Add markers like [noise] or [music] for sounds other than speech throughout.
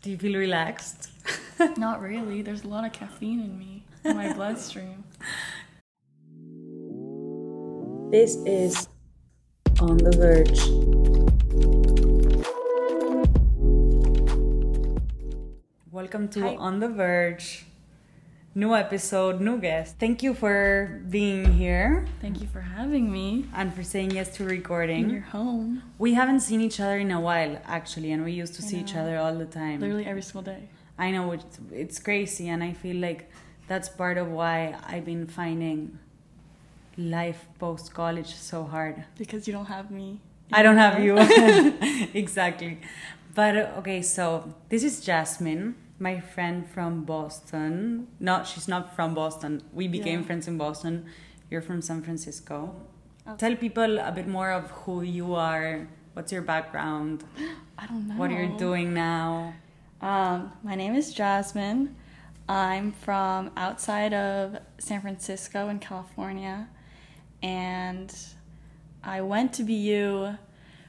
Do you feel relaxed? [laughs] Not really. There's a lot of caffeine in me, in my bloodstream. This is On the Verge. Welcome to Hi. On the Verge. New episode, new guest. Thank you for being here Thank you for having me and for saying yes to in recording. your home. We haven't seen each other in a while, actually, and we used to I see each other all the time. Literally every single day. I know it's, it's crazy, and I feel like that's part of why I've been finding life post college so hard. Because you don't have me. I don't have you. [laughs] [laughs] exactly. But okay, so this is Jasmine, my friend from Boston. No, she's not from Boston. We became Yeah. friends in Boston. You're from San Francisco. Oh. Tell people a bit more of who you are. What's your background? [gasps] I don't know. What are you're doing now? Um, my name is Jasmine. I'm from outside of San Francisco in California. And I went to BU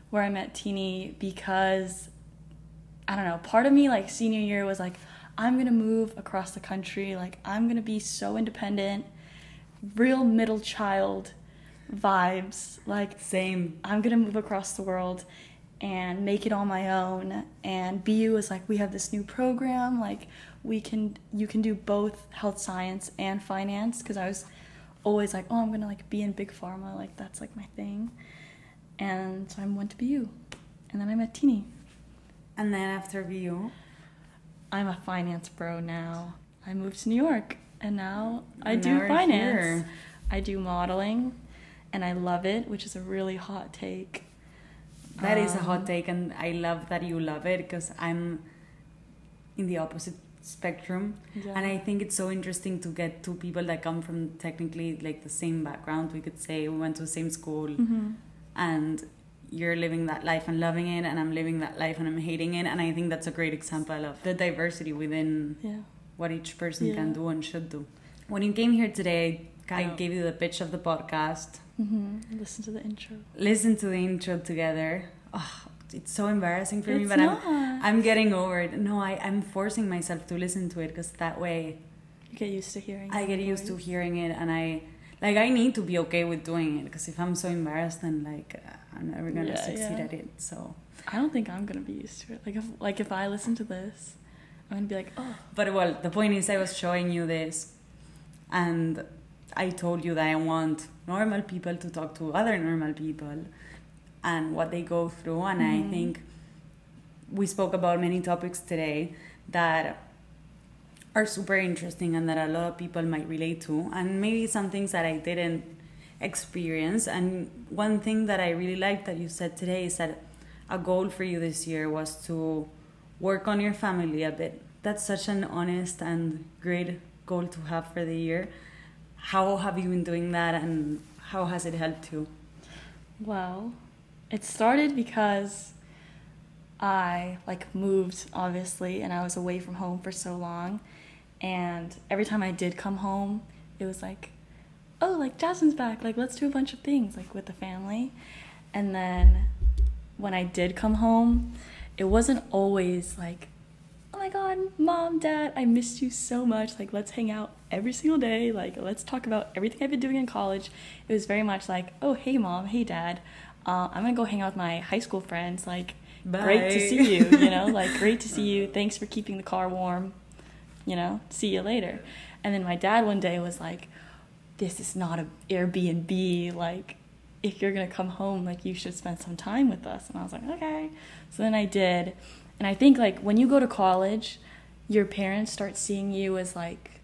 where I met Teeny because I don't know, part of me like senior year was like, I'm gonna move across the country, like I'm gonna be so independent, real middle child vibes. Like Same. I'm gonna move across the world and make it on my own. And BU was like, we have this new program, like we can you can do both health science and finance because I was always like, oh, I'm gonna like be in big pharma, like that's like my thing. And so I went to BU, and then I met Teeny. And then after BU, I'm a finance bro now. I moved to New York, and now I And do now finance. here. I do modeling, and I love it, which is a really hot take. That is a Um, hot take, and I love that you love it because I'm in the opposite spectrum. Yeah. And I think it's so interesting to get two people that come from technically like the same background. We could say we went to the same school, Mhm. and you're living that life and loving it, and I'm living that life and I'm hating it. And I think that's a great example of the diversity within Yeah. what each person can do and should do. When you came here today, I Yeah. gave you the pitch of the podcast. Mm-hmm. Listen to the intro. Listen to the intro together. Oh, it's so embarrassing for me, It's but I'm. I'm getting over it. No, I, I'm forcing myself to listen to it because that way You get used to hearing. I get used to hearing it and I like I need to be okay with doing it because if I'm so embarrassed then like uh, I'm never gonna Yeah, succeed yeah. at it. So, I don't think I'm gonna be used to it. Like if like if I listen to this, I'm gonna be like, oh, but well, the point is I was showing you this, and I told you that I want normal people to talk to other normal people, and what they go through, and I Mhm. think we spoke about many topics today that are super interesting and that a lot of people might relate to and maybe some things that I didn't experience. And one thing that I really liked that you said today is that a goal for you this year was to work on your family a bit. That's such an honest and great goal to have for the year. How have you been doing that and how has it helped you? Well, it started because I like moved obviously, and I was away from home for so long, and every time I did come home, it was like, oh, like Jasmine's back, like let's do a bunch of things like with the family, and then when I did come home, it wasn't always like, oh my god, mom, dad, I missed you so much. Like, let's hang out every single day. Like, let's talk about everything I've been doing in college. It was very much like, oh, hey, mom, hey, dad, uh, I'm gonna go hang out with my high school friends. Like, great to see you, you know, like, great to see you. [laughs] Thanks for keeping the car warm, you know, see you later. And then my dad one day was like, this is not a Airbnb. Like, if you're gonna come home, like you should spend some time with us. And I was like, okay. So then I did. And I think like when you go to college, your parents start seeing you as like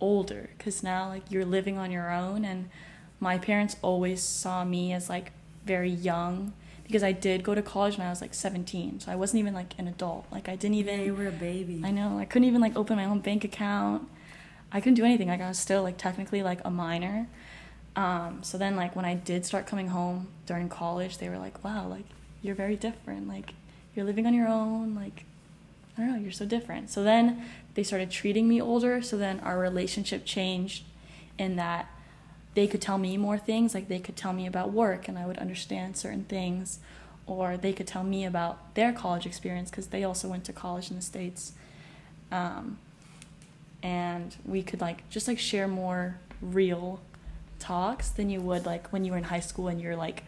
older because now like you're living on your own. And my parents always saw me as like very young because I did go to college when I was like 17. So I wasn't even like an adult. Like I didn't even. you were a baby I know. I couldn't even like open my own bank account. I couldn't do anything. Like I was still like technically like a minor. Um, so then like when I did start coming home during college, they were like, "Wow, like you're very different. Like you're living on your own. Like I don't know, you're so different." So then they started treating me older. So then our relationship changed in that they could tell me more things. Like they could tell me about work, and I would understand certain things, or they could tell me about their college experience because they also went to college in the states um, and we could like just like share more real talks than you would like when you were in high school and you're like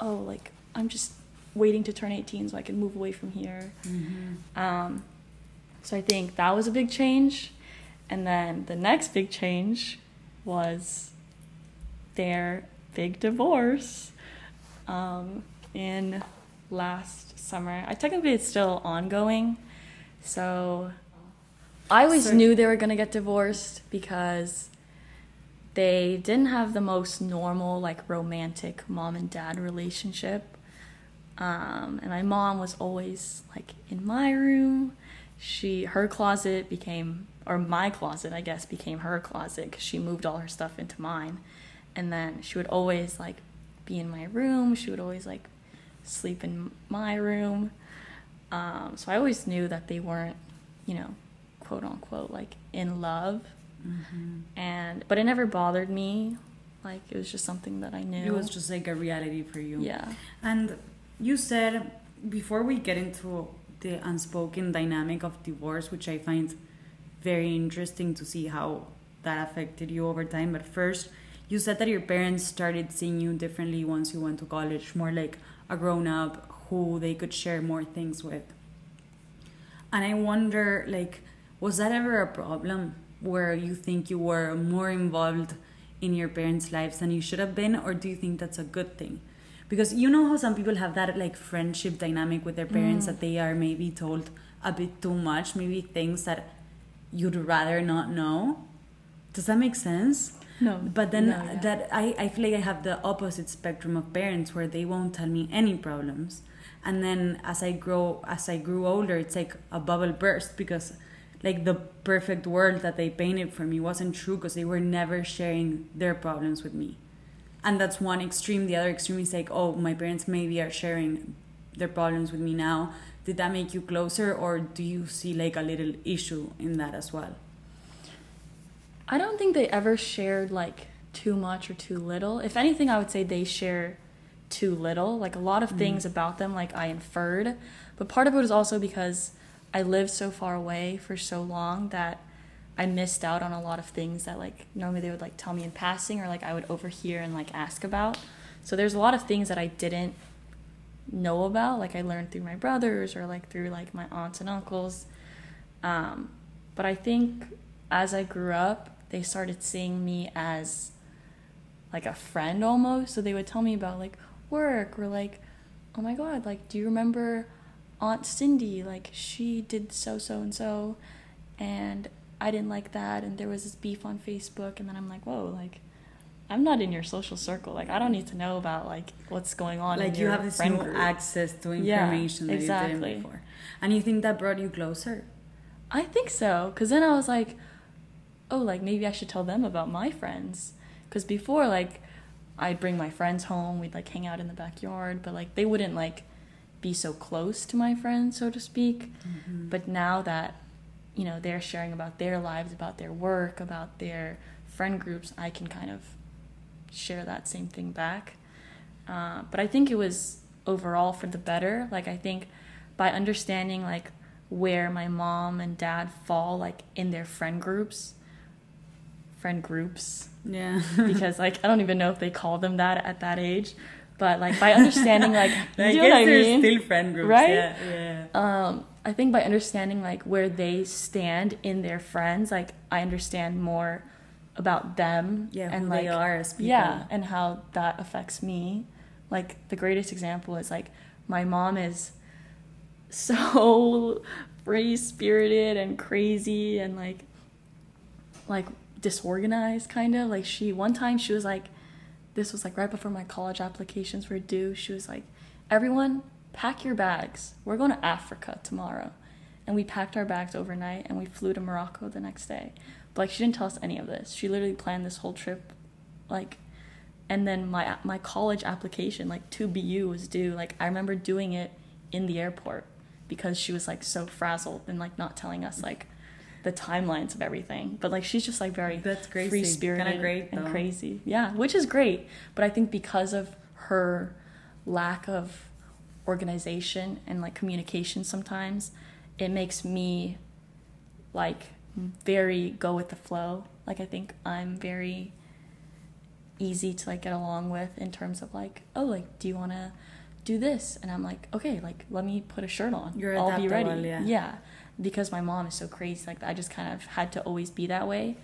oh like i'm just waiting to turn 18 so i can move away from here Mm-hmm. um, so i think that was a big change and then the next big change was their big divorce um, in last summer. I technically it's still ongoing, so I always So- knew they were gonna get divorced because they didn't have the most normal like romantic mom and dad relationship. Um, and my mom was always like in my room. She her closet became or my closet I guess became her closet because she moved all her stuff into mine. And then she would always like be in my room. She would always like sleep in my room. Um, so I always knew that they weren't, you know, quote unquote like in love. Mm-hmm. And but it never bothered me. Like it was just something that I knew. It was just like a reality for you. yeah. And you said before we get into the unspoken dynamic of divorce, which I find very interesting to see how that affected you over time. But first, you said that your parents started seeing you differently once you went to college, more like a grown up who they could share more things with. And I wonder, like, was that ever a problem where you think you were more involved in your parents' lives than you should have been, or do you think that's a good thing? Because you know how some people have that like friendship dynamic with their parents Mm. that they are maybe told a bit too much, maybe things that you'd rather not know. Does that make sense? No. But then no, yeah. that I, I feel like I have the opposite spectrum of parents where they won't tell me any problems. And then as I grow as I grew older, it's like a bubble burst because like the perfect world that they painted for me wasn't true because they were never sharing their problems with me. And that's one extreme. The other extreme is like, oh, my parents maybe are sharing their problems with me now. Did that make you closer or do you see like a little issue in that as well? I don't think they ever shared like too much or too little. If anything, I would say they share too little. Like a lot of mm-hmm. things about them, like I inferred. But part of it was also because I lived so far away for so long that I missed out on a lot of things that like normally they would like tell me in passing or like I would overhear and like ask about. So there's a lot of things that I didn't know about, like I learned through my brothers or like through like my aunts and uncles. Um, but I think as I grew up, they started seeing me as like a friend almost. So they would tell me about like work or like, oh my god, like do you remember Aunt Cindy? Like she did so so and so, and I didn't like that, and there was this beef on Facebook, and then I'm like, whoa, like. I'm not in your social circle. Like I don't need to know about like what's going on. in like you have this friend new group. access to Yeah, information that you didn't before and you think that brought you closer I think so. Because then I was like, oh, like maybe I should tell them about my friends. Because before, like, I'd bring my friends home, we'd like hang out in the backyard, but like they wouldn't like be so close to my friends, so to speak. But now that, you know, they're sharing about their lives, about their work, about their friend groups, I can kind of share that same thing back. Uh, but I think it was overall for the better. Like I think by understanding like where my mom and dad fall like in their friend groups, friend groups, yeah [laughs] because like I don't even know if they call them that at that age. But like by understanding like [laughs] you i know guess what I mean? still friend groups Right? yeah yeah um, I think by understanding like where they stand in their friends, like I understand more about them yeah and who like they are as people yeah, and how that affects me. Like the greatest example is like my mom is so [laughs] free spirited and crazy and like like disorganized kind of. Like she one time she was like this was like right before my college applications were due. She was like, "Everyone, pack your bags. We're going to Africa tomorrow." And we packed our bags overnight and we flew to Morocco the next day. But like she didn't tell us any of this. She literally planned this whole trip like and then my my college application like to BU was due. Like I remember doing it in the airport because she was like so frazzled and like not telling us like the timelines of everything. But like she's just like very That's crazy. free spirited great, and crazy. Yeah, which is great. But I think because of her lack of organization and like communication sometimes, it makes me like very go with the flow. Like I think I'm very easy to like get along with in terms of like, oh, like do you want to do this? And I'm like, okay, like let me put a shirt on. You're I'll be ready. yeah. yeah. Because my mom is so crazy, like I just kind of had to always be that way.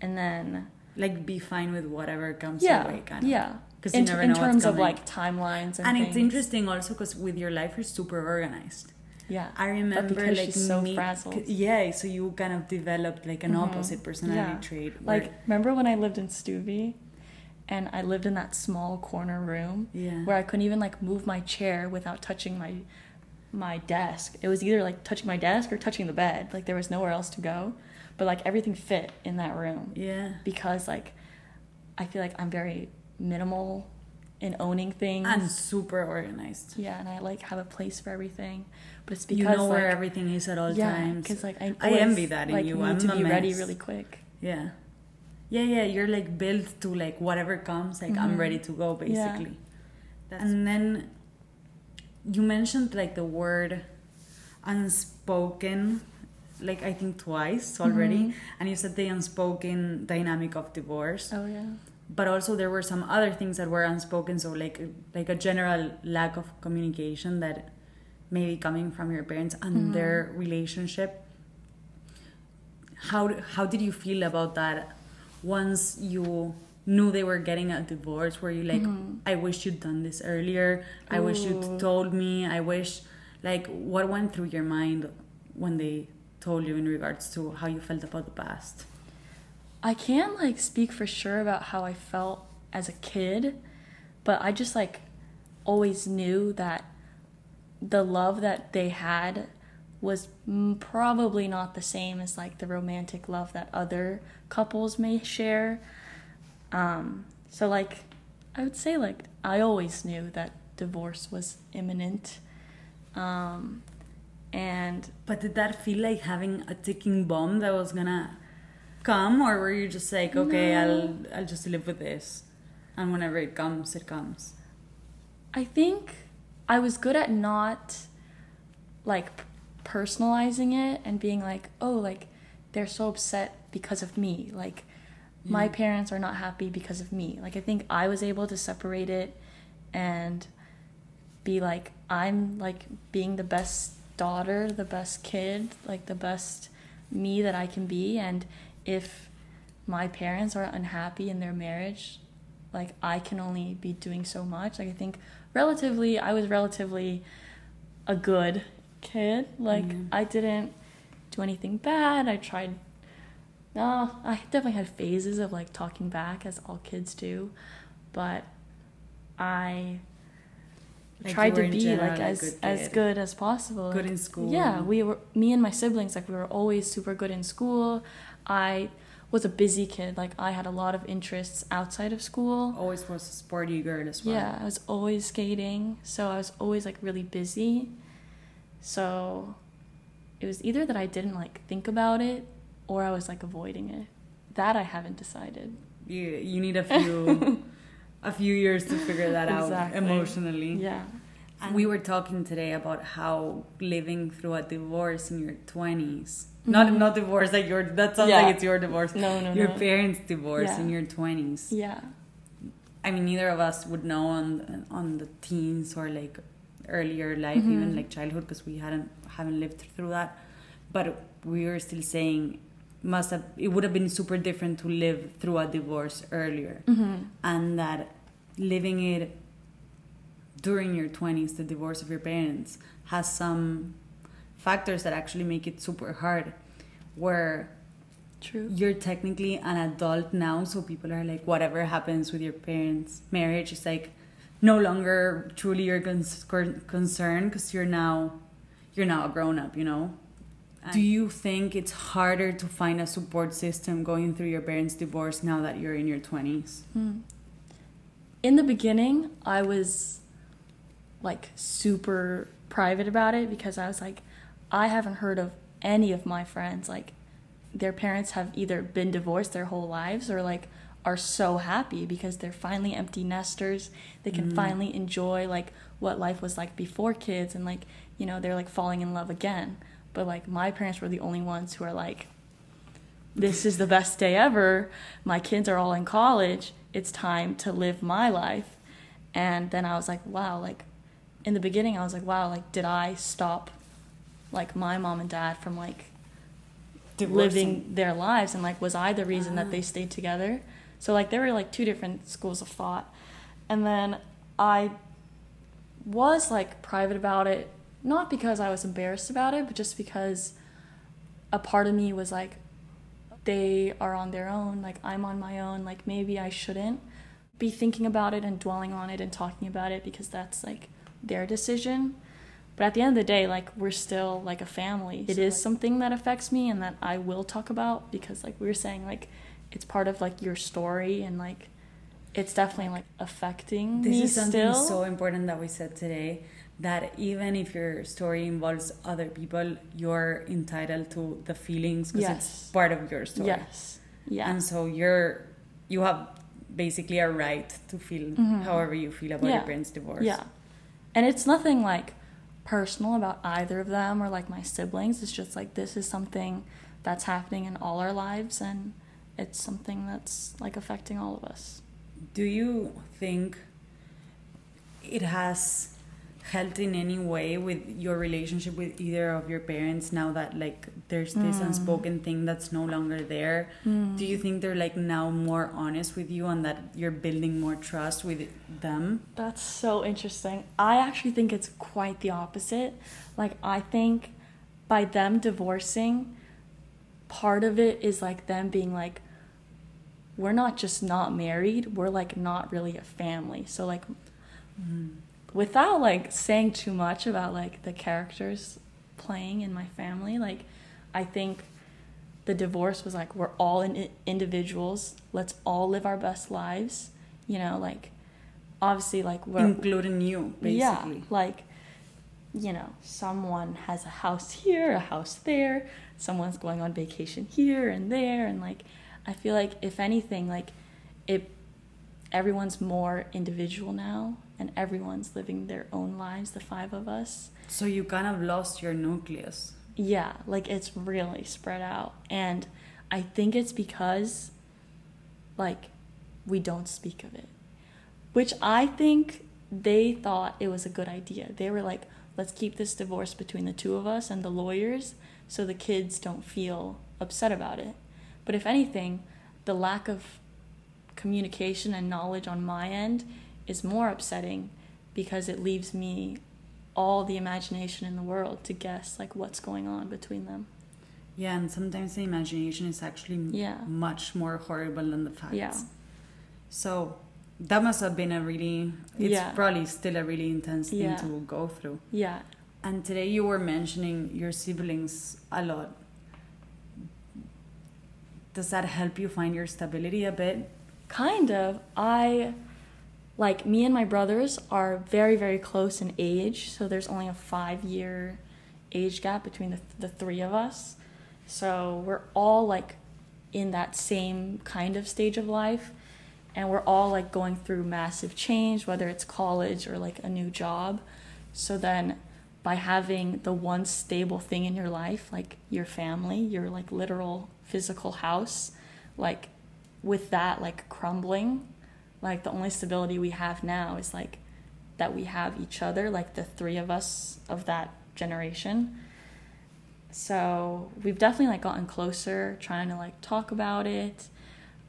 And then Like be fine with whatever comes yeah, your way, kind of. yeah. 'Cause in, you never in know what's terms of like timelines and, And it's interesting also because with your life you're super organized. Yeah, I remember because like she's so me- frazzled. Yeah, so you kind of developed like an Mhm. opposite personality Yeah. trait. where- Like, remember when I lived in StuVi, and I lived in that small corner room yeah, where I couldn't even like move my chair without touching my my desk. It was either like touching my desk or touching the bed. Like there was nowhere else to go, but like everything fit in that room yeah, because like I feel like I'm very minimal in owning things. and super organized. yeah, and I like have a place for everything, but it's because You know where everything is at all yeah, times. because like I, I envy that in like, you. Need I'm to be ready really quick. Yeah. Yeah, yeah, you're like built to like whatever comes, like I'm Mhm. ready to go Yeah. basically. That's And then you mentioned like the word unspoken like I think twice already Mhm. and you said the unspoken dynamic of divorce. oh yeah. But also there were some other things that were unspoken so like like a general lack of communication that maybe coming from your parents and Mhm. their relationship how how did you feel about that once you knew they were getting a divorce where you like Mhm. i wish you'd done this earlier i wish you'd told me i wish like what went through your mind when they told you in regards to how you felt about the past I can't like speak for sure about how I felt as a kid, but I just like always knew that the love that they had was probably not the same as like the romantic love that other couples may share. Um, so like I would say like I always knew that divorce was imminent. Um, and but did that feel like having a ticking bomb that was gonna come or were you just like okay No. i'll i'll just live with this and whenever it comes it comes I think I was good at not like p- personalizing it and being like, oh, like they're so upset because of me. Like my parents are not happy because of me. Like I think I was able to separate it and be like, I'm like being the best daughter, the best kid, like the best me that I can be. And if my parents are unhappy in their marriage, like I can only be doing so much. Like I think relatively I was relatively a good kid. Like Mhm. I didn't do anything bad. I tried no, I definitely had phases of like talking back as all kids do, but I Like, tried to be like as good as good as possible. good Like, in school yeah, we were me and my siblings like we were always super good in school. I was a busy kid. Like I had a lot of interests outside of school. always was a sporty girl as well Yeah, I was always skating, so I was always like really busy. So it was either that I didn't like think about it or I was like avoiding it. That I haven't decided. you you need a few [laughs] a few years to figure that out emotionally Yeah. And we were talking today about how living through a divorce in your 20s not Mhm. not divorce like your that sounds Yeah. like it's your divorce No, no, your no. parents divorce Yeah. in your 20s Yeah. i mean neither of us would know on on the teens or like earlier life even Mhm. like childhood because we hadn't haven't lived through that but we were still saying must have it would have been super different to live through a divorce earlier. Hmm and that living it during your 20s the divorce of your parents has some factors that actually make it super hard. Where True. you're technically an adult now so people are like whatever happens with your parents marriage is like no longer truly your cor- concern because you're now you're now a grown up you know do you think it's harder to find a support system going through your parents divorce now that you're in your 20s Hmm. In the beginning, I was like super private about it because I was like, I haven't heard of any of my friends like their parents have either been divorced their whole lives or like are so happy because they're finally empty nesters. They can finally enjoy like what life was like before kids and like, you know, they're like falling in love again. But like my parents were the only ones who are like this is the best day ever. My kids are all in college. It's time to live my life. And then I was like, wow, like in the beginning I was like, wow, like did I stop like my mom and dad from like living their lives and like was I the reason that ah. they stayed together? So like there were like two different schools of thought. And then I was like private about it, not because I was embarrassed about it, but just because a part of me was like they are on their own, like I'm on my own, like maybe I shouldn't be thinking about it and dwelling on it and talking about it because that's like their decision. But at the end of the day, like we're still like a family. It is something that affects me and that I will talk about because like we were saying like it's part of like your story and like it's definitely like affecting This me is something still. so important that we said today that even if your story involves other people, you're entitled to the feelings because Yes. it's part of your story. yes. Yeah. And so you're you have basically a right to feel however you feel about your Mm-hmm. Parents' divorce. Yeah. And it's nothing like personal about either of them or like my siblings. It's just like this is something that's happening in all our lives and it's something that's like affecting all of us. Do you think it has helped in any way with your relationship with either of your parents now that like there's this Mm. unspoken thing that's no longer there? Do you think they're like now more honest with you and that you're building more trust with them? That's so interesting. I actually think it's quite the opposite. Like, I think by them divorcing, part of it is like them being like, we're not just not married, we're like not really a family. So, like, without like saying too much about like the characters playing in my family, like, I think the divorce was like, we're all in individuals, let's all live our best lives, you know, like, obviously, like, we're including you basically. yeah, like, you know, someone has a house here, a house there, someone's going on vacation here and there, and like, I feel like if anything, like, it, everyone's more individual now, and everyone's living their own lives. The five of us, So you kind of lost your nucleus. yeah, like it's really spread out, and I think it's because, like, we don't speak of it, which I think they thought it was a good idea. They were like, let's keep this divorce between the two of us and the lawyers so the kids don't feel upset about it. But if anything, the lack of communication and knowledge on my end is more upsetting because it leaves me all the imagination in the world to guess like what's going on between them. Yeah, and sometimes the imagination is actually Yeah. much more horrible than the facts. Yeah. So that must have been a really, it's Yeah. probably still a really intense thing Yeah. to go through. Yeah. And today you were mentioning your siblings a lot. Does that help you find your stability a bit? Kind of. I like me and my brothers are very very close in age, so there's only a 5 year age gap between the the 3 of us. So we're all like in that same kind of stage of life and we're all like going through massive change whether it's college or like a new job. So then by having the one stable thing in your life like your family, your like literal physical house, like with that like crumbling, like the only stability we have now is like that we have each other, like the three of us of that generation. So we've definitely like gotten closer, trying to like talk about it.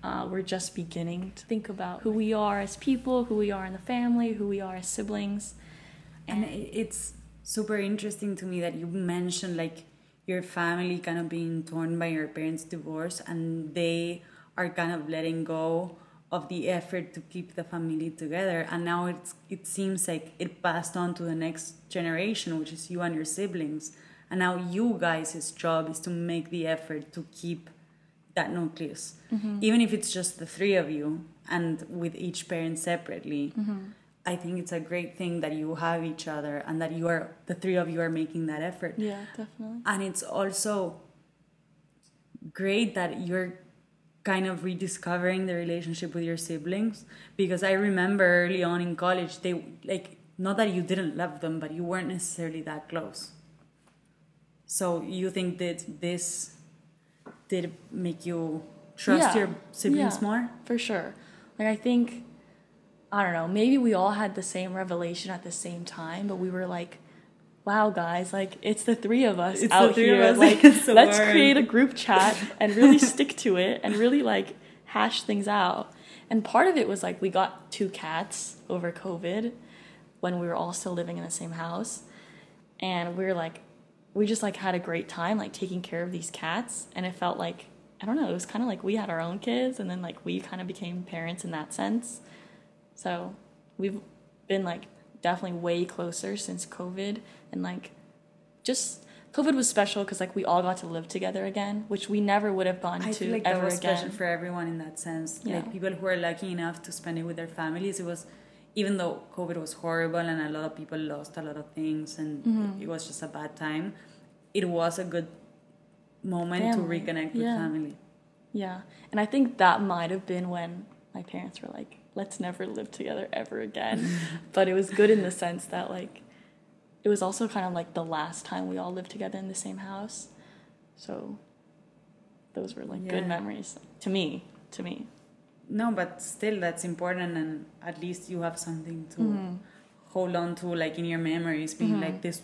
Uh, we're just beginning to think about who we are as people, who we are in the family, who we are as siblings. And i- it's super interesting to me that you mentioned like your family kind of being torn by your parents' divorce and they are kind of letting go of the effort to keep the family together. And now it's it seems like it passed on to the next generation which is you and your siblings. And now you guys' job is to make the effort to keep that nucleus. Mm-hmm. Even if it's just the three of you and with each parent separately mm-hmm. I think it's a great thing that you have each other and that you are the three of you are making that effort. Yeah, definitely. And it's also great that you're kind of rediscovering the relationship with your siblings because I remember early on in college they like not that you didn't love them but you weren't necessarily that close. So you think that this did make you trust Yeah. your siblings Yeah, more? For sure. Like I think I don't know, maybe we all had the same revelation at the same time, but we were like, wow guys, like it's the three of us It's the out three of here. us Like [laughs] the let's world." create a group chat [laughs] and really stick to it and really like hash things out. And part of it was like we got two cats over COVID when we were all still living in the same house. And we were like we just like had a great time like taking care of these cats and it felt like I don't know, it was kind of like we had our own kids and then like we kind of became parents in that sense. So, we've been like definitely way closer since COVID and like just COVID was special cuz like we all got to live together again, which we never would have gone I to feel like ever that was again. special for everyone in that sense. Yeah. Like people who are lucky enough to spend it with their families. It was, even though COVID was horrible and a lot of people lost a lot of things and Mm-hmm. it was just a bad time, it was a good moment Family, to reconnect with family. Yeah. And I think that might have been when my parents were like, let's never live together ever again. but it was good in the sense that, like, it was also kind of like the last time we all lived together in the same house. So those were like good memories to me. To me. No, but still, that's important, and at least you have something to Mm-hmm. hold on to, like in your memories, being like this.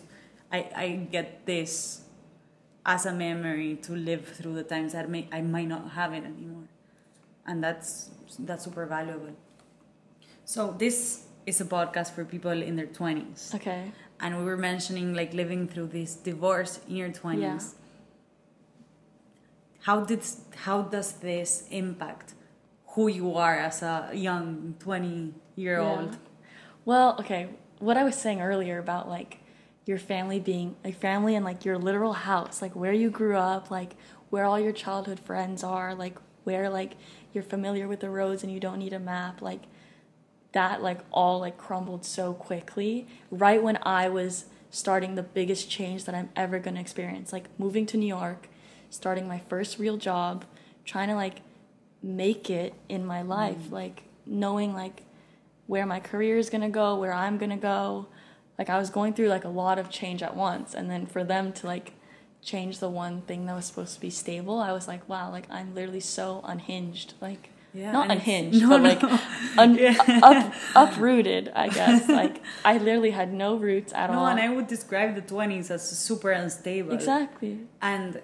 I I get this as a memory to live through the times that may I might not have it anymore, and that's that's super valuable. So this is a podcast for people in their twenties, Okay. and we were mentioning like living through this divorce in your twenties. Yeah. How did how does this impact who you are as a young twenty year old? Yeah. Well, okay. What I was saying earlier about like your family being like family and like your literal house, like where you grew up, like where all your childhood friends are, like where like you're familiar with the roads and you don't need a map, like that like all like crumbled so quickly right when I was starting the biggest change that I'm ever going to experience, like moving to New York, starting my first real job, trying to like make it in my life, mm. like knowing like where my career is going to go, where I'm going to go. Like I was going through like a lot of change at once and then for them to like change the one thing that was supposed to be stable, I was like, wow, like I'm literally so unhinged. Like Yeah, not unhinged, [laughs] no, but no. like [laughs] un- up, uprooted, I guess. [laughs] Like I literally had no roots at No, all. No, and I would describe the twenties as super unstable. exactly. And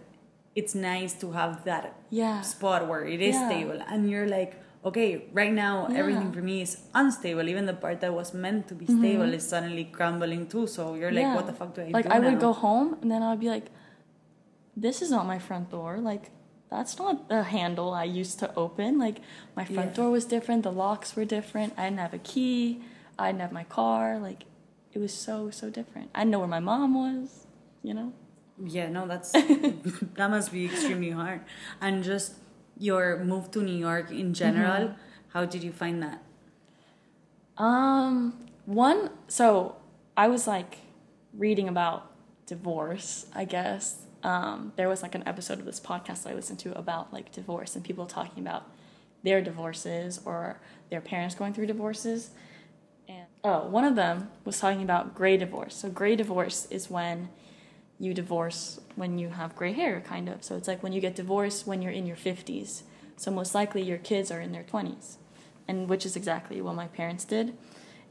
it's nice to have that Yeah. spot where it is Yeah. stable, and you're like, okay, right now Yeah. everything for me is unstable. Even the part that was meant to be stable is suddenly crumbling too. So you're like, Mm-hmm. Yeah. what the fuck do I like do Like I would go home and then I'd be like, this is not my front door. Like that's not the handle I used to open. Like my front Yeah. door was different. The locks were different. I didn't have a key. I didn't have my car. Like it was so so different. I didn't know where my mom was. You know. Yeah, no, that's [laughs] [laughs] that must be extremely hard. And just your move to New York in general, Mm-hmm. how did you find that? Um, one, so I was like reading about divorce, I guess. Um, there was like an episode of this podcast I listened to about like divorce and people talking about their divorces or their parents going through divorces. And oh, one of them was talking about gray divorce. So, gray divorce is when you divorce when you have gray hair, kind of. So, it's like when you get divorced when you're in your 50s. So, most likely your kids are in their 20s, and which is exactly what my parents did.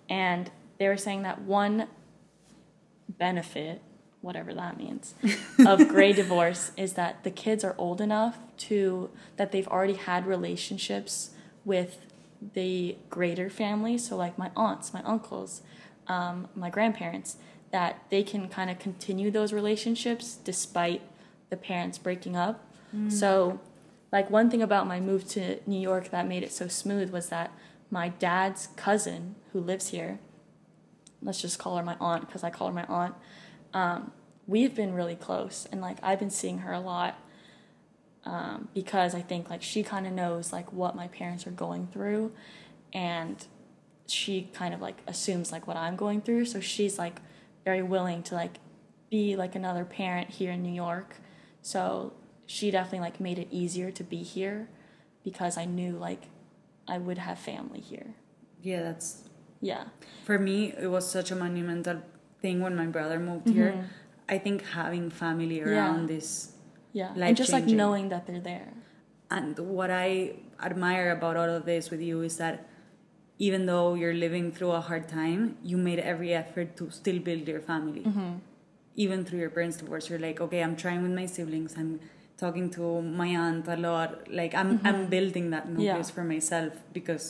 And they were saying that one benefit, whatever that means, [laughs] of gray divorce is that the kids are old enough to that they've already had relationships with the greater family. So like my aunts, my uncles, um, my grandparents, that they can kind of continue those relationships despite the parents breaking up. So like one thing about my move to New York that made it so smooth was that my dad's cousin who lives here let's just call her my aunt because I call her my aunt. Um, we've been really close, and like I've been seeing her a lot um, because I think like she kind of knows like what my parents are going through, and she kind of like assumes like what I'm going through. So she's like very willing to like be like another parent here in New York. So she definitely like made it easier to be here. because I knew like I would have family here. Yeah, that's Yeah. for me. It was such a monumental thing when my brother moved here. I think having family Mm-hmm. Yeah. around this Yeah. and just like knowing that they're there. And what I admire about all of this with you is that even though you're living through a hard time, you made every effort to still build your family. Mm-hmm. Even through your parents' divorce, you're like, okay, I'm trying with my siblings. I'm talking to my aunt a lot. Like I'm I'm building that nucleus Mm-hmm. Yeah. for myself because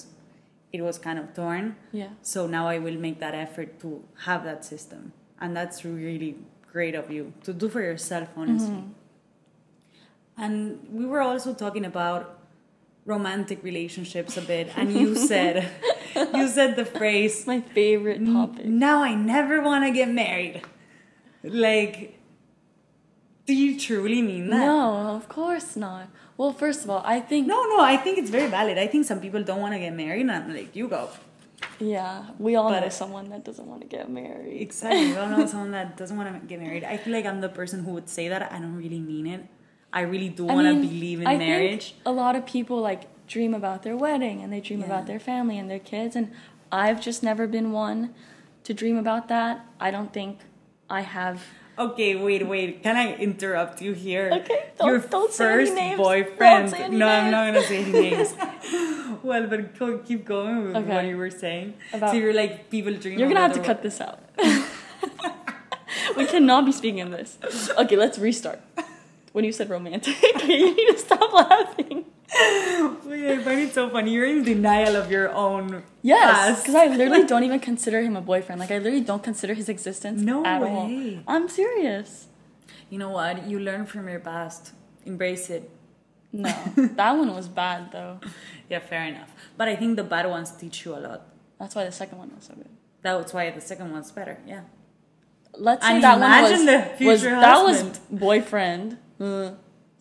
it was kind of torn. Yeah. So now I will make that effort to have that system, and that's really great of you to do for yourself, honestly. Mm-hmm. And we were also talking about romantic relationships a bit, and you [laughs] said you said the phrase my favorite topic. now I never want to get married. Like, do you truly mean that? No, of course not. Well, first of all, I think No, no, I think it's very valid. I think some people don't want to get married, and I'm like, you go. yeah, we all But- know someone that doesn't want to get married. Exactly. We all know [laughs] someone that doesn't want to get married. I feel like I'm the person who would say that. I don't really mean it. I really do want to mean, believe in I think marriage. a lot of people like dream about their wedding and they dream Yeah. about their family and their kids and I've just never been one to dream about that. I don't think I have Okay, wait, wait. Can I interrupt you here? Okay, don't- Your don't say any first names. boyfriend. Don't say any no, I'm not gonna say any names. [laughs] well, but go, keep going with Okay. what you were saying. About- so you're like people dream. You're gonna have to cut this out. [laughs] we cannot be speaking of this. Okay, let's restart. When you said romantic, [laughs] you need to stop laughing. [laughs] Wait, I find it so funny. You're in denial of your own Yes, past. because I literally [laughs] don't even consider him a boyfriend. Like I literally don't consider his existence No at way. all. I'm serious. You know what? You learn from your past. Embrace it. No, [laughs] that one was bad though. Yeah, fair enough. But I think the bad ones teach you a lot. That's why the second one was so good. That's why the second one's better. Yeah. Let's say And that one was, imagine the was future that was boyfriend uh,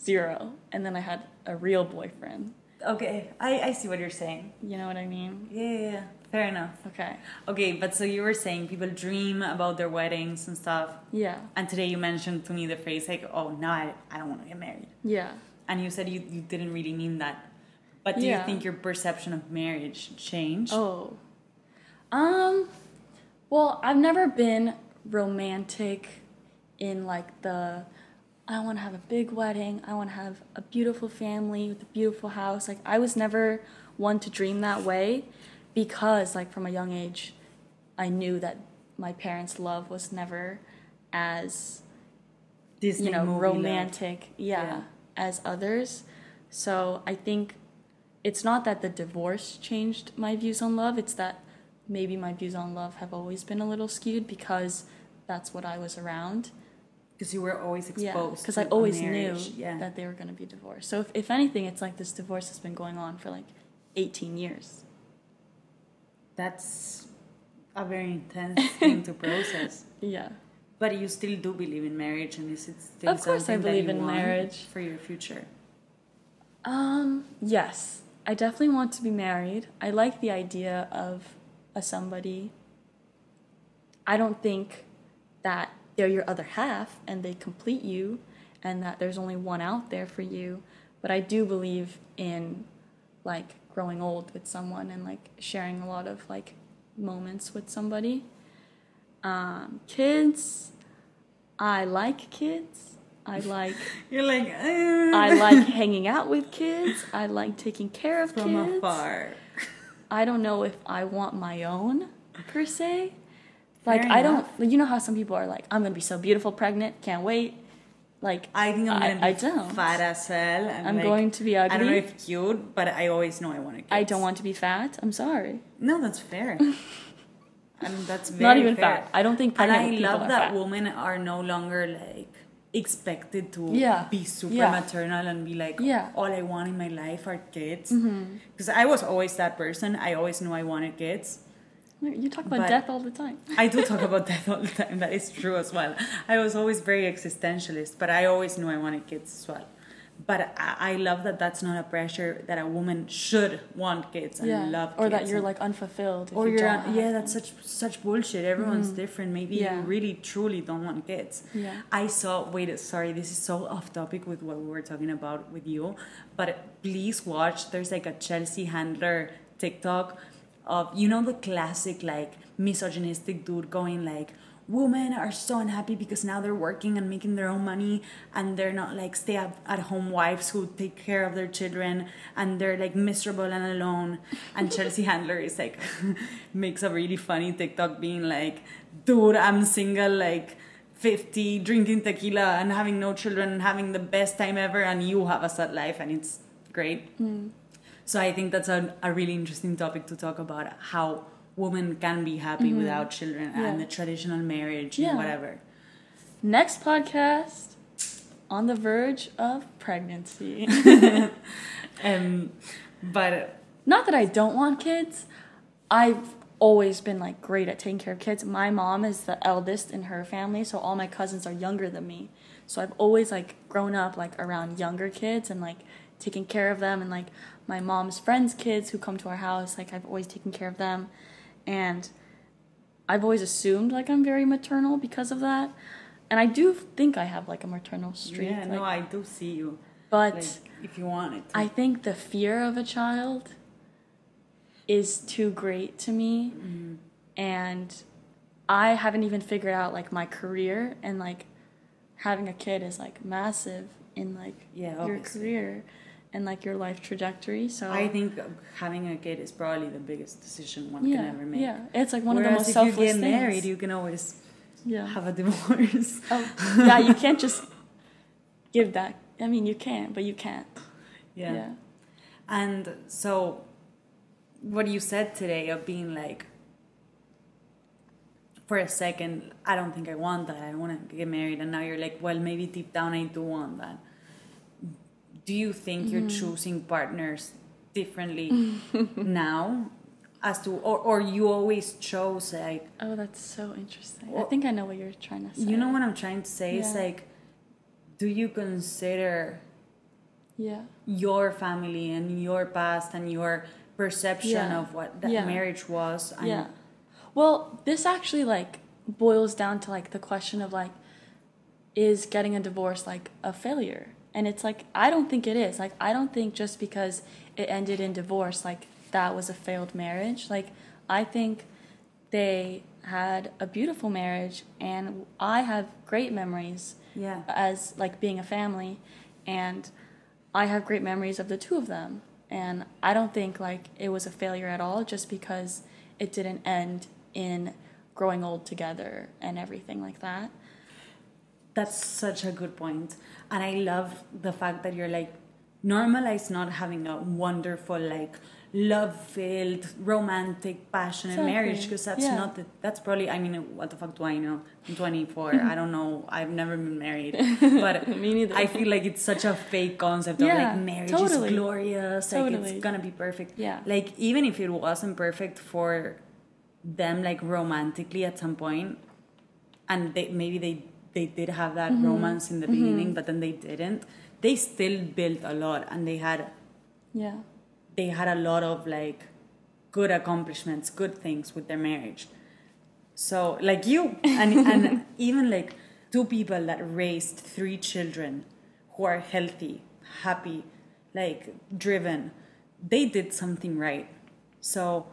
zero, and then I had a real boyfriend. Okay, I, I see what you're saying. You know what I mean? Yeah, yeah, yeah. Fair enough. Okay. Okay, but so you were saying people dream about their weddings and stuff. Yeah. And today you mentioned to me the phrase like, oh, now I, I don't want to get married. Yeah. And you said you, you didn't really mean that. But do Yeah. you think your perception of marriage changed? Oh. Um. Well, I've never been romantic in like the. I want to have a big wedding. I want to have a beautiful family with a beautiful house. Like I was never one to dream that way, because like from a young age, I knew that my parents' love was never as Disney you know romantic yeah, Yeah. as others so i think it's not that the divorce changed my views on love it's that maybe my views on love have always been a little skewed because that's what i was around Because you were always yeah exposed. because to i always knew. Yeah. that they were going to be divorced so if, if anything it's like this divorce has been going on for like 18 years That's a very intense [laughs] thing to process. yeah But you still do believe in marriage, and is it still Of course I something that believe in marriage. for your future? Um, yes. I definitely want to be married. I like the idea of a somebody. I don't think that they're your other half and they complete you and that there's only one out there for you, but I do believe in like growing old with someone and like sharing a lot of like moments with somebody. Um, kids, I like kids. I [laughs] like You're like, eh. I like [laughs] hanging out with kids. I like taking care of from kids. afar. I don't know if I want my own per se. Like Fair I enough. don't. You know how some people are like, I'm gonna be so beautiful, pregnant, can't wait. Like I think I'm gonna be I don't. fat as hell. And I'm like, going to be ugly. I don't know if cute, but I always know I want to. I don't want to be fat. I'm sorry. No, that's fair. [laughs] and that's very Not even fair. fat. I don't think And I love that fat. women are no longer like expected to Yeah. be super Yeah. maternal and be like, Yeah. all I want in my life are kids. Mm-hmm. Because I was always that person. I always knew I wanted kids. You talk about But- death all the time. [laughs] I do talk about death all the time. That is true as well. I was always very existentialist, but I always knew I wanted kids as well. but I, I love that that's not a pressure that a woman should want kids and yeah. love or that you're like unfulfilled. if or you not- yeah them. that's such such bullshit everyone's mm-hmm. different maybe Yeah. you really truly don't want kids Yeah. i saw wait sorry this is so off topic with what we were talking about with you but please watch there's like a chelsea handler tiktok of you know the classic like misogynistic dude going like women are so unhappy because now they're working and making their own money and they're not like stay at, at home wives who take care of their children and they're like miserable and alone. And chelsea [laughs] handler is like [laughs] makes a really funny tiktok being like dude i'm single like 50 drinking tequila and having no children and having the best time ever and you have a sad life and it's great mm. So i think that's a, a really interesting topic to talk about how women can be happy without children Yeah. and the traditional marriage Yeah. and whatever Next podcast, on the verge of pregnancy. [laughs] [laughs] um but Not that I don't want kids. I've always been like great at taking care of kids. My mom is the eldest in her family, so all my cousins are younger than me. So I've always like grown up like around younger kids and like taking care of them and like my mom's friends' kids who come to our house, like I've always taken care of them. And I've always assumed like I'm very maternal because of that. And I do think I have like a maternal streak. yeah no i do see you but like if you want it I think the fear of a child is too great to me. Mm-hmm. And I haven't even figured out like my career and like having a kid is like massive in like Yeah, your obviously. career and like your life trajectory. So i think having a kid is probably the biggest decision one yeah, can ever make yeah, it's like one Whereas of the most if selfless you get things. married you can always yeah. have a divorce [laughs] Oh, yeah, you can't just give that. I mean, you can, but you can't. yeah. yeah. And so, what you said today of being like, for a second, I don't think I want that. I want to get married. And now you're like, well, maybe deep down I do want that. Do you think you're Mm-hmm. choosing partners differently [laughs] now? As to, or, or you always chose like, Oh, that's so interesting. I think I know what you're trying to say. you know what I'm trying to say? It's Yeah. like, do you consider Yeah. your family and your past and your perception Yeah. of what that Yeah. marriage was and yeah. Well, this actually like boils down to like the question of like is getting a divorce like a failure? And it's like I don't think it is. Like I don't think just because it ended in divorce like that was a failed marriage. Like I think they had a beautiful marriage and I have great memories yeah as like being a family and I have great memories of the two of them and I don't think like it was a failure at all just because it didn't end in growing old together and everything like that. That's such a good point and i love the fact that you're like normalize not having a wonderful like love filled romantic passionate Exactly. marriage because that's Yeah. not the, that's probably i mean what the fuck do i know i'm 24 [laughs] i don't know i've never been married [laughs] but i feel like it's such a fake concept of Yeah, like marriage totally. is glorious like Totally. it's gonna be perfect Yeah. like even if it wasn't perfect for them like romantically at some point and they maybe they they did have that Mm-hmm. romance in the beginning but then they didn't they still built a lot and they had Yeah. they had a lot of like good accomplishments good things with their marriage so like you [laughs] and and even like two people that raised three children who are healthy happy like driven they did something right so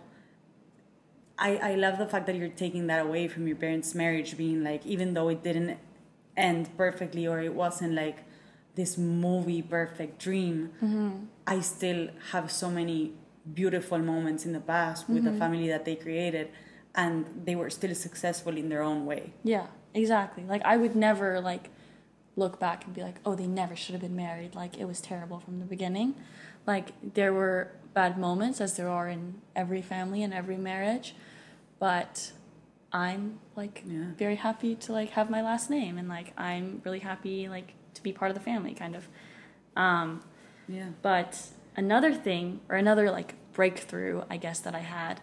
I, I love the fact that you're taking that away from your parents' marriage, being like, even though it didn't end perfectly or it wasn't like this movie perfect dream, mm-hmm. I still have so many beautiful moments in the past with the mm-hmm. family that they created, and they were still successful in their own way. Yeah, exactly. Like I would never like look back and be like, "Oh, they never should have been married." Like it was terrible from the beginning. Like there were bad moments as there are in every family and every marriage, but I'm like Yeah. very happy to like have my last name and like I'm really happy like to be part of the family kind of. Um Yeah. but another thing, or another like breakthrough, I guess, that I had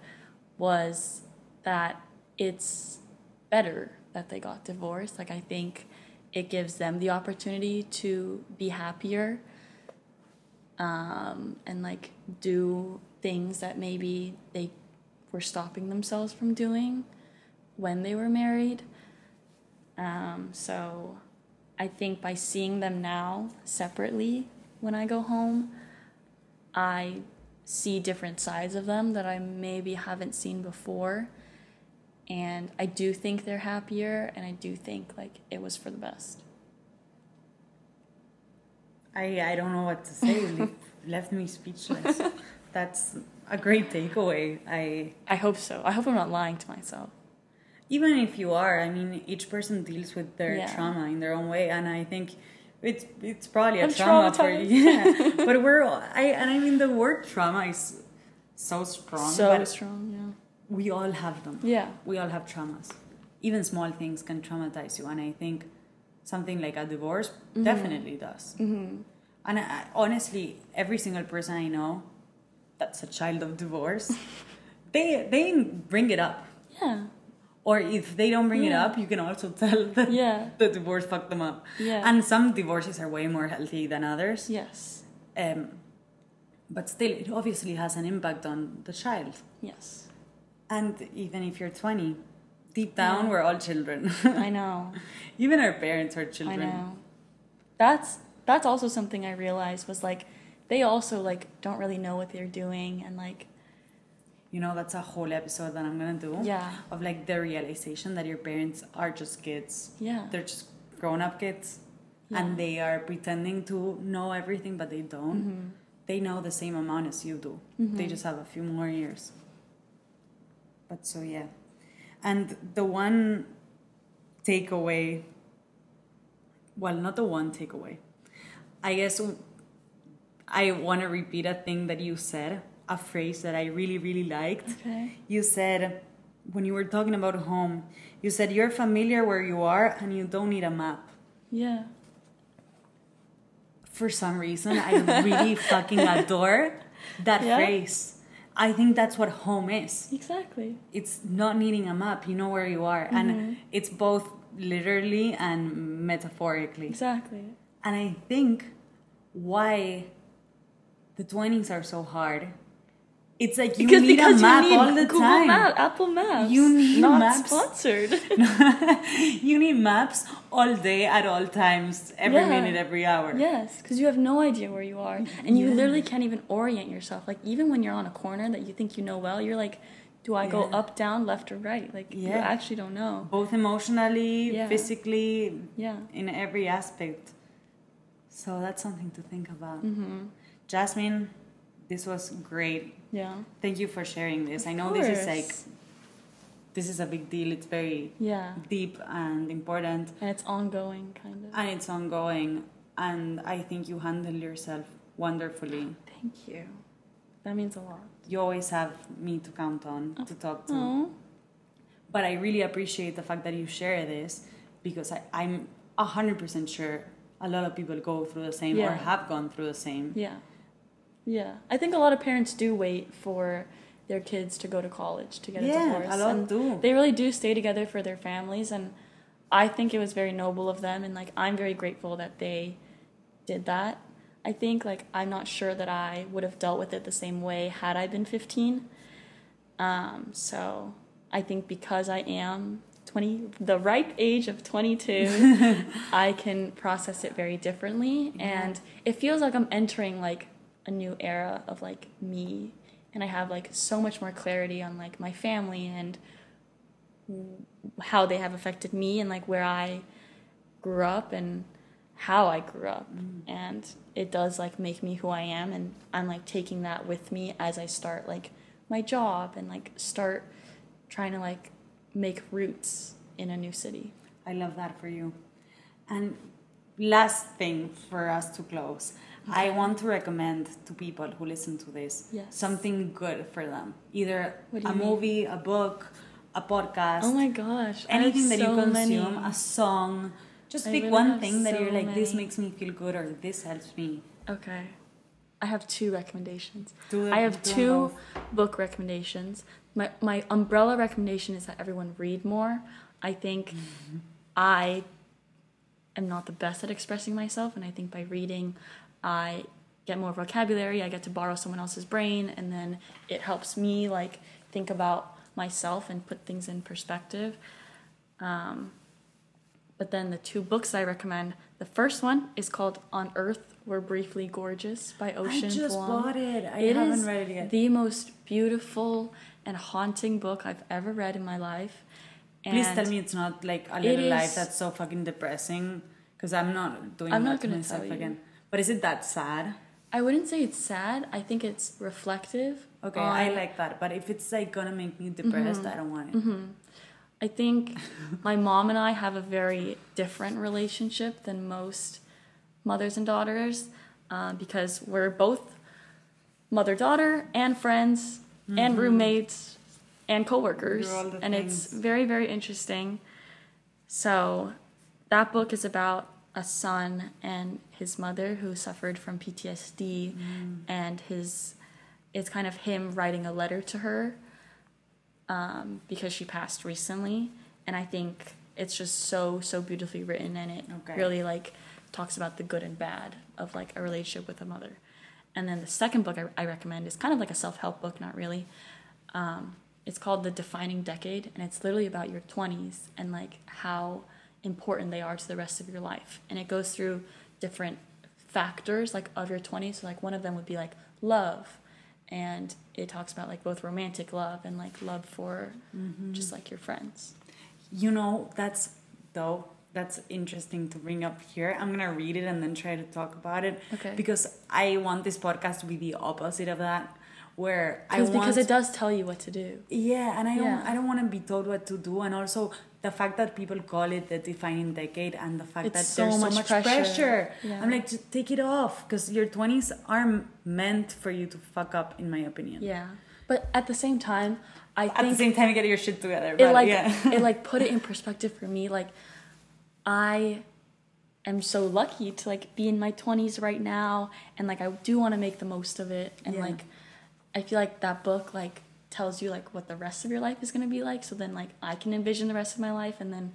was that it's better that they got divorced. Like, I think it gives them the opportunity to be happier um, and like do things that maybe they were stopping themselves from doing when they were married. Um, so I think by seeing them now separately when I go home, I see different sides of them that I maybe haven't seen before. And I do think they're happier, and I do think like it was for the best. I I don't know what to say. [laughs] Le- left me speechless. That's a great takeaway. I I hope so. I hope I'm not lying to myself. Even if you are, I mean, each person deals with their Yeah. trauma in their own way, and I think it's it's probably a I'm trauma for you. Yeah, [laughs] [laughs] but we're all- I and I mean the word trauma is so strong. so strong, yeah. we all have them. Yeah. We all have traumas. Even small things can traumatize you, and I think something like a divorce Mm-hmm. definitely does. And I, honestly, every single person I know that's a child of divorce, [laughs] they they bring it up. Yeah. Or if they don't bring it up, you can also [laughs] tell that Yeah. the divorce fucked them up. Yeah. And some divorces are way more healthy than others. Yes. Um, but still, it obviously has an impact on the child. Yes. And even if you're 20, deep down, Yeah. we're all children. [laughs] I know. even our parents are children. I know. That's that's also something I realized was like they also like don't really know what they're doing and like You know, that's a whole episode that I'm gonna do. Yeah. Of like the realization that your parents are just kids. yeah. They're just grown up kids. Yeah. And they are pretending to know everything, but they don't. Mhm. They know the same amount as you do. They just have a few more years. But so, yeah. And the one takeaway, well, not the one takeaway. I guess I want to repeat a thing that you said, a phrase that I really, really liked. Okay. You said, when you were talking about home, you said you're familiar where you are and you don't need a map. Yeah. For some reason, I really [laughs] fucking adore that Yeah. phrase. I think that's what home is. Exactly. It's not needing a map, you know where you are. Mm-hmm. And it's both literally and metaphorically. Exactly. And I think why the 20s are so hard. It's like you because need because a map you need all the Google time. Map, Apple Maps. You need not maps. sponsored. [laughs] you need maps all day at all times, every Yeah. minute, every hour. yes, because you have no idea where you are, and you Yeah. literally can't even orient yourself. Like even when you're on a corner that you think you know well, you're like, do I go up, down, left, or right? Like you actually don't know. Both emotionally, Yeah. physically, Yeah. in every aspect. So that's something to think about. Mm-hmm. Jasmine, this was great. Yeah. Thank you for sharing this. I Of know this is like this is a big deal. It's very Yeah. deep and important And it's ongoing, kind of. and it's ongoing and I think you handle yourself wonderfully. Thank you. That means a lot. You always have me to count on to talk to. Oh. But I really appreciate the fact that you share this because I, I'm hundred percent sure a lot of people go through the same or have gone through the same. Yeah. Yeah. I think a lot of parents do wait for their kids to go to college to get a divorce. Yeah, a lot do. They really do stay together for their families and I think it was very noble of them and like I'm very grateful that they did that. I think like I'm not sure that I would have dealt with it the same way had I been 15. Um, so I think because I am 20, the ripe age of 22, [laughs] I can process it very differently. And it feels like I'm entering like a new era of like me. And I have like so much more clarity on like my family and how they have affected me and like where I grew up and how I grew up. Mm-hmm. And it does like make me who I am. And I'm like taking that with me as I start like my job and like start trying to like make roots in a new city. I love that for you. And last thing for us to close, I want to recommend to people who listen to this Yes. something good for them. Either a mean? movie, a book, a podcast, Oh my gosh. Anything that you so consume, many. a song. Just I pick really one thing that you're so like, this makes me feel good or this helps me. Okay. I have two recommendations. I have two book recommendations. My my umbrella recommendation is that everyone read more. I think Mm-hmm. I am not the best at expressing myself and I think by reading I get more vocabulary. I get to borrow someone else's brain, and then it helps me like think about myself and put things in perspective. Um, but then the two books I recommend. The first one is called On Earth We're Briefly Gorgeous by Ocean I just Vuong. bought it. I It haven't read it yet. the most beautiful and haunting book I've ever read in my life. Please tell me it's not like a little life that's so fucking depressing. Because I'm not doing I'm that not to gonna myself again. But is it that sad? I wouldn't say it's sad. I think it's reflective. Okay, I like that. But if it's like gonna make me depressed, Mm-hmm. I don't want it. I think [laughs] my mom and I have a very different relationship than most mothers and daughters uh, because we're both mother daughter and friends and roommates and coworkers, You're all the and it's very very interesting. So that book is about a son and his mother who suffered from PTSD, and his it's kind of him writing a letter to her um, because she passed recently, and I think it's just so so beautifully written, and it Okay. really like talks about the good and bad of like a relationship with a mother. And then the second book I, I recommend is kind of like a self help book, not really. Um, it's called The Defining Decade, and it's literally about your 20s and like how important they are to the rest of your life. And it goes through different factors like of your 20s. So like one of them would be like love, and it talks about like both romantic love and like love for mm-hmm. just like your friends. You know, that's though that's interesting to bring up here. I'm gonna read it and then try to talk about it. Okay. Because I want this podcast to be the opposite of that, where I want because it does tell you what to do. Yeah, and I don't I don't want to be told what to do, and also the fact that people call it the defining decade, and the fact It's that so there's much so much pressure. pressure. Yeah. I'm like, just take it off, because your twenties are meant for you to fuck up, in my opinion. Yeah. But at the same time, I At the same time, you get your shit together. it But like yeah. [laughs] it like put it in [laughs] perspective for me like i am so lucky to like be in my 20s right now and like i do want to make the most of it and Yeah. like i feel like that book like tells you like what the rest of your life is going to be like so then like i can envision the rest of my life and then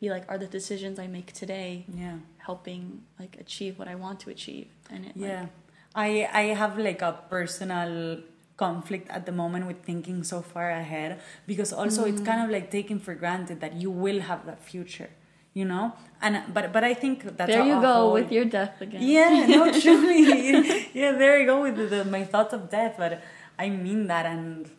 be like are the decisions i make today yeah. helping like achieve what i want to achieve and it like, Yeah. I I have like a personal conflict at the moment with thinking so far ahead because also it's mm. kind of like taking for granted that you will have that future, you know? And but but I think that's there you go whole- with your death again Yeah, [laughs] no, truly. [laughs] yeah, there you go with the, the, my thoughts of death, but I mean that and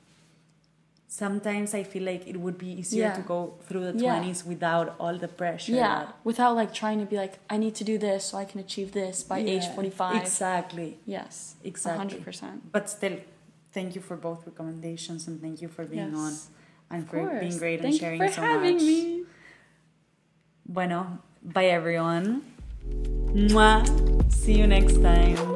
sometimes I feel like it would be easier Yeah. to go through the Yeah. 20s without all the pressure. yeah without like trying to be like i need to do this so i can achieve this by age 45 Exactly. Yes, Exactly. 100%. But still, thank you for both recommendations and thank you for being Yes. on and Of for being course. great Thank and sharing you for so having much. me. Bueno, bye everyone. Mwah. See you next time.